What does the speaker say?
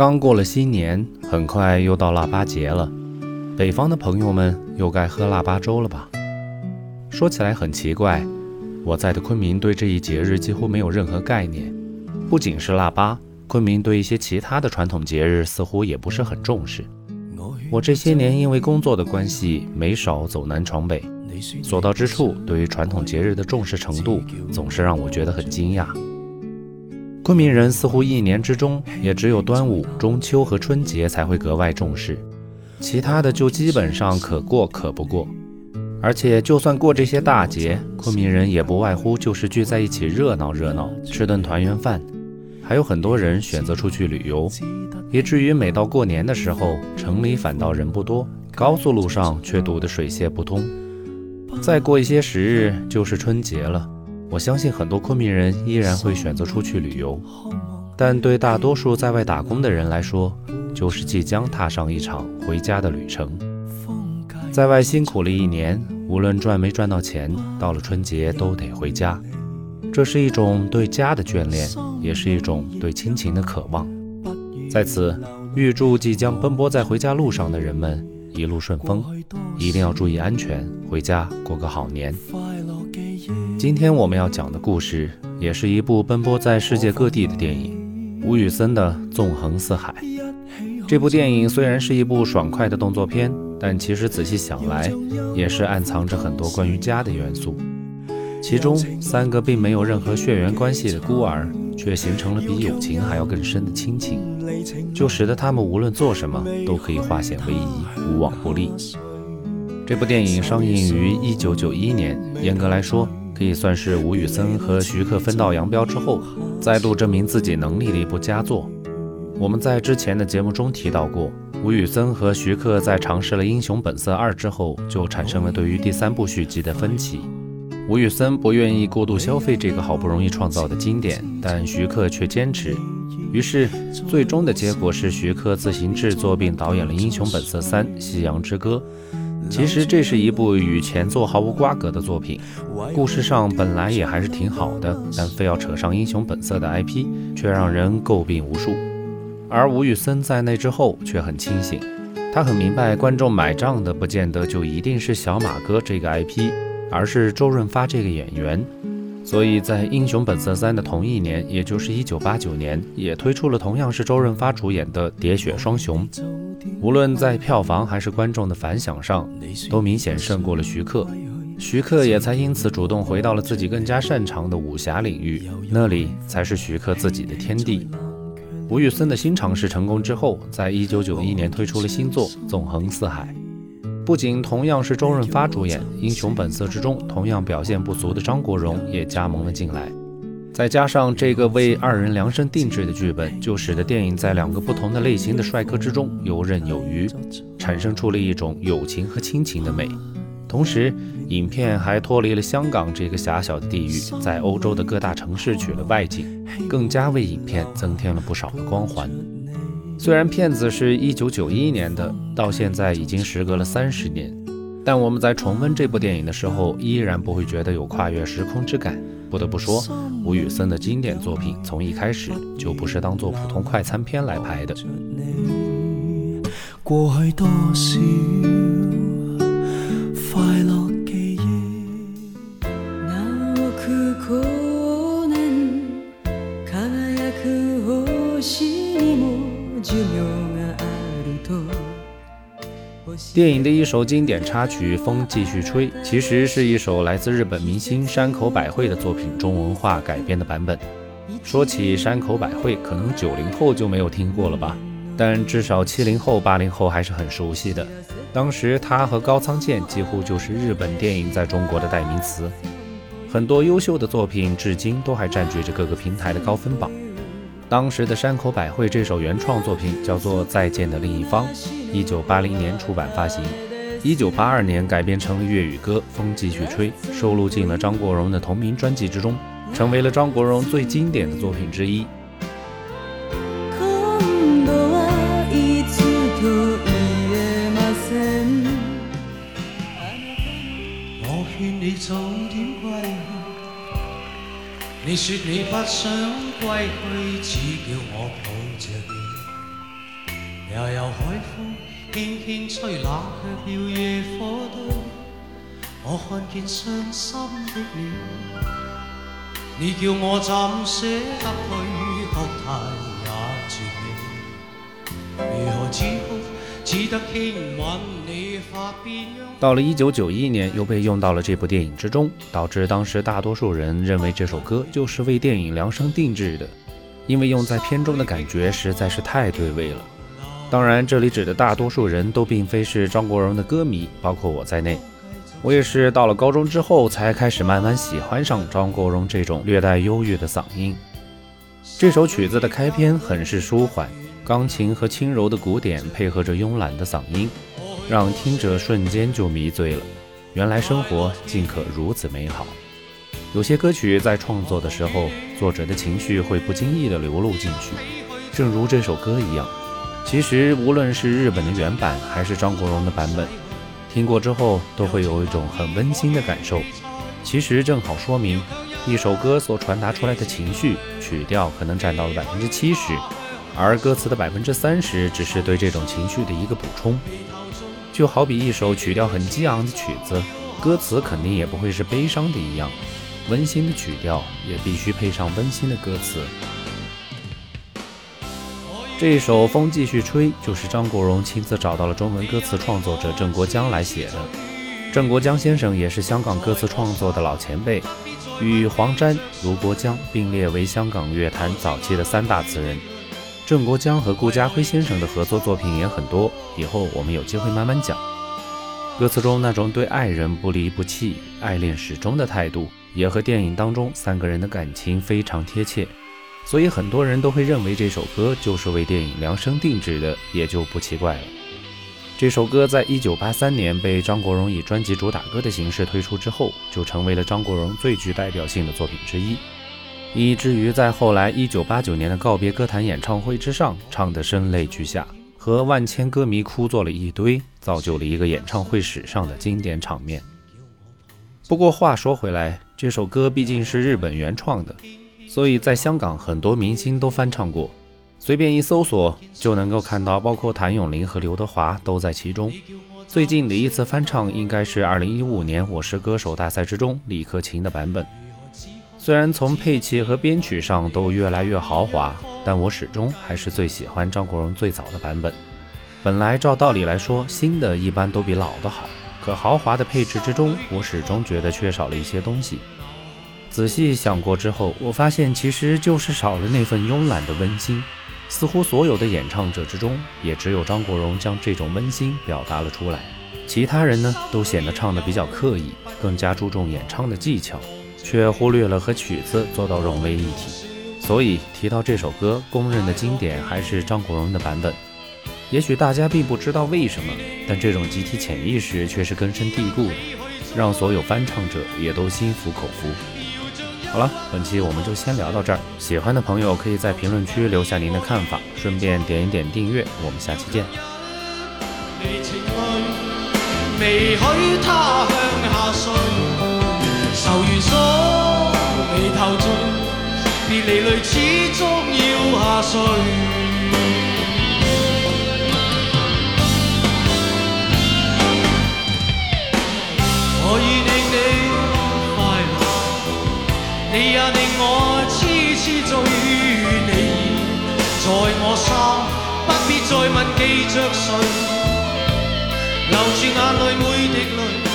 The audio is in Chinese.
刚过了新年，很快又到腊八节了。北方的朋友们又该喝腊八粥了吧？说起来很奇怪，我在的昆明对这一节日几乎没有任何概念。不仅是腊八，昆明对一些其他的传统节日似乎也不是很重视。我这些年因为工作的关系，没少走南闯北，所到之处对于传统节日的重视程度，总是让我觉得很惊讶。昆明人似乎一年之中也只有端午、中秋和春节才会格外重视，其他的就基本上可过可不过。而且就算过这些大节，昆明人也不外乎就是聚在一起热闹热闹，吃顿团圆饭。还有很多人选择出去旅游，以至于每到过年的时候，城里反倒人不多，高速路上却堵得水泄不通。再过一些时日就是春节了。我相信很多昆明人依然会选择出去旅游，但对大多数在外打工的人来说，就是即将踏上一场回家的旅程。在外辛苦了一年，无论赚没赚到钱，到了春节都得回家。这是一种对家的眷恋，也是一种对亲情的渴望。在此，预祝即将奔波在回家路上的人们一路顺风，一定要注意安全，回家过个好年。今天我们要讲的故事，也是一部奔波在世界各地的电影——吴宇森的《纵横四海》。这部电影虽然是一部爽快的动作片，但其实仔细想来，也是暗藏着很多关于家的元素。其中三个并没有任何血缘关系的孤儿，却形成了比友情还要更深的亲情，就使得他们无论做什么都可以化险为夷，无往不利。这部电影上映于一九九一年，严格来说。可以算是吴宇森和徐克分道扬镳之后，再度证明自己能力的一部佳作。我们在之前的节目中提到过，吴宇森和徐克在尝试了《英雄本色二》之后，就产生了对于第三部续集的分歧。吴宇森不愿意过度消费这个好不容易创造的经典，但徐克却坚持。于是，最终的结果是徐克自行制作并导演了《英雄本色三：夕阳之歌》。其实这是一部与前作毫无瓜葛的作品，故事上本来也还是挺好的，但非要扯上英雄本色的 IP，却让人诟病无数。而吴宇森在那之后却很清醒，他很明白观众买账的不见得就一定是小马哥这个 IP，而是周润发这个演员。所以在《英雄本色三》的同一年，也就是1989年，也推出了同样是周润发主演的《喋血双雄》。无论在票房还是观众的反响上，都明显胜过了徐克。徐克也才因此主动回到了自己更加擅长的武侠领域，那里才是徐克自己的天地。吴宇森的新尝试成功之后，在一九九一年推出了新作《纵横四海》，不仅同样是周润发主演，《英雄本色》之中同样表现不俗的张国荣也加盟了进来。再加上这个为二人量身定制的剧本，就使得电影在两个不同的类型的帅哥之中游刃有余，产生出了一种友情和亲情的美。同时，影片还脱离了香港这个狭小的地域，在欧洲的各大城市取了外景，更加为影片增添了不少的光环。虽然片子是一九九一年的，到现在已经时隔了三十年，但我们在重温这部电影的时候，依然不会觉得有跨越时空之感。不得不说，吴宇森的经典作品从一开始就不是当做普通快餐片来拍的。快乐记忆电影的一首经典插曲《风继续吹》，其实是一首来自日本明星山口百惠的作品中文化改编的版本。说起山口百惠，可能九零后就没有听过了吧？但至少七零后、八零后还是很熟悉的。当时他和高仓健几乎就是日本电影在中国的代名词，很多优秀的作品至今都还占据着各个平台的高分榜。当时的山口百惠这首原创作品叫做《再见的另一方》。一九八零年出版发行，一九八二年改编成了粤语歌《风继续吹》，收录进了张国荣的同名专辑之中，成为了张国荣最经典的作品之一。你说你说你不想归去，只叫我抱着你。悠悠海风轻轻吹，冷却了夜火堆。我看见伤心的你，你叫我怎舍得去？哭态也绝美，如何止哭？到了一九九一年，又被用到了这部电影之中，导致当时大多数人认为这首歌就是为电影量身定制的，因为用在片中的感觉实在是太对味了。当然，这里指的大多数人都并非是张国荣的歌迷，包括我在内。我也是到了高中之后，才开始慢慢喜欢上张国荣这种略带忧郁的嗓音。这首曲子的开篇很是舒缓，钢琴和轻柔的鼓点配合着慵懒的嗓音。让听者瞬间就迷醉了。原来生活竟可如此美好。有些歌曲在创作的时候，作者的情绪会不经意地流露进去，正如这首歌一样。其实无论是日本的原版，还是张国荣的版本，听过之后都会有一种很温馨的感受。其实正好说明，一首歌所传达出来的情绪，曲调可能占到了百分之七十，而歌词的百分之三十只是对这种情绪的一个补充。就好比一首曲调很激昂的曲子，歌词肯定也不会是悲伤的一样，温馨的曲调也必须配上温馨的歌词。这一首《风继续吹》就是张国荣亲自找到了中文歌词创作者郑国江来写的。郑国江先生也是香港歌词创作的老前辈，与黄沾、卢国江并列为香港乐坛早期的三大词人。郑国江和顾嘉辉先生的合作作品也很多，以后我们有机会慢慢讲。歌词中那种对爱人不离不弃、爱恋始终的态度，也和电影当中三个人的感情非常贴切，所以很多人都会认为这首歌就是为电影量身定制的，也就不奇怪了。这首歌在一九八三年被张国荣以专辑主打歌的形式推出之后，就成为了张国荣最具代表性的作品之一。以至于在后来一九八九年的告别歌坛演唱会之上，唱得声泪俱下，和万千歌迷哭作了一堆，造就了一个演唱会史上的经典场面。不过话说回来，这首歌毕竟是日本原创的，所以在香港很多明星都翻唱过，随便一搜索就能够看到，包括谭咏麟和刘德华都在其中。最近的一次翻唱应该是二零一五年《我是歌手》大赛之中李克勤的版本。虽然从配器和编曲上都越来越豪华，但我始终还是最喜欢张国荣最早的版本。本来照道理来说，新的一般都比老的好，可豪华的配置之中，我始终觉得缺少了一些东西。仔细想过之后，我发现其实就是少了那份慵懒的温馨。似乎所有的演唱者之中，也只有张国荣将这种温馨表达了出来，其他人呢，都显得唱得比较刻意，更加注重演唱的技巧。却忽略了和曲子做到融为一体，所以提到这首歌，公认的经典还是张国荣的版本。也许大家并不知道为什么，但这种集体潜意识却是根深蒂固的，让所有翻唱者也都心服口服。好了，本期我们就先聊到这儿。喜欢的朋友可以在评论区留下您的看法，顺便点一点订阅。我们下期见。愁如锁，眉头聚，别离泪始终要下垂。我已令你快乐，你也令我痴痴醉。你在我心，不必再问记着谁，留住眼里每滴泪。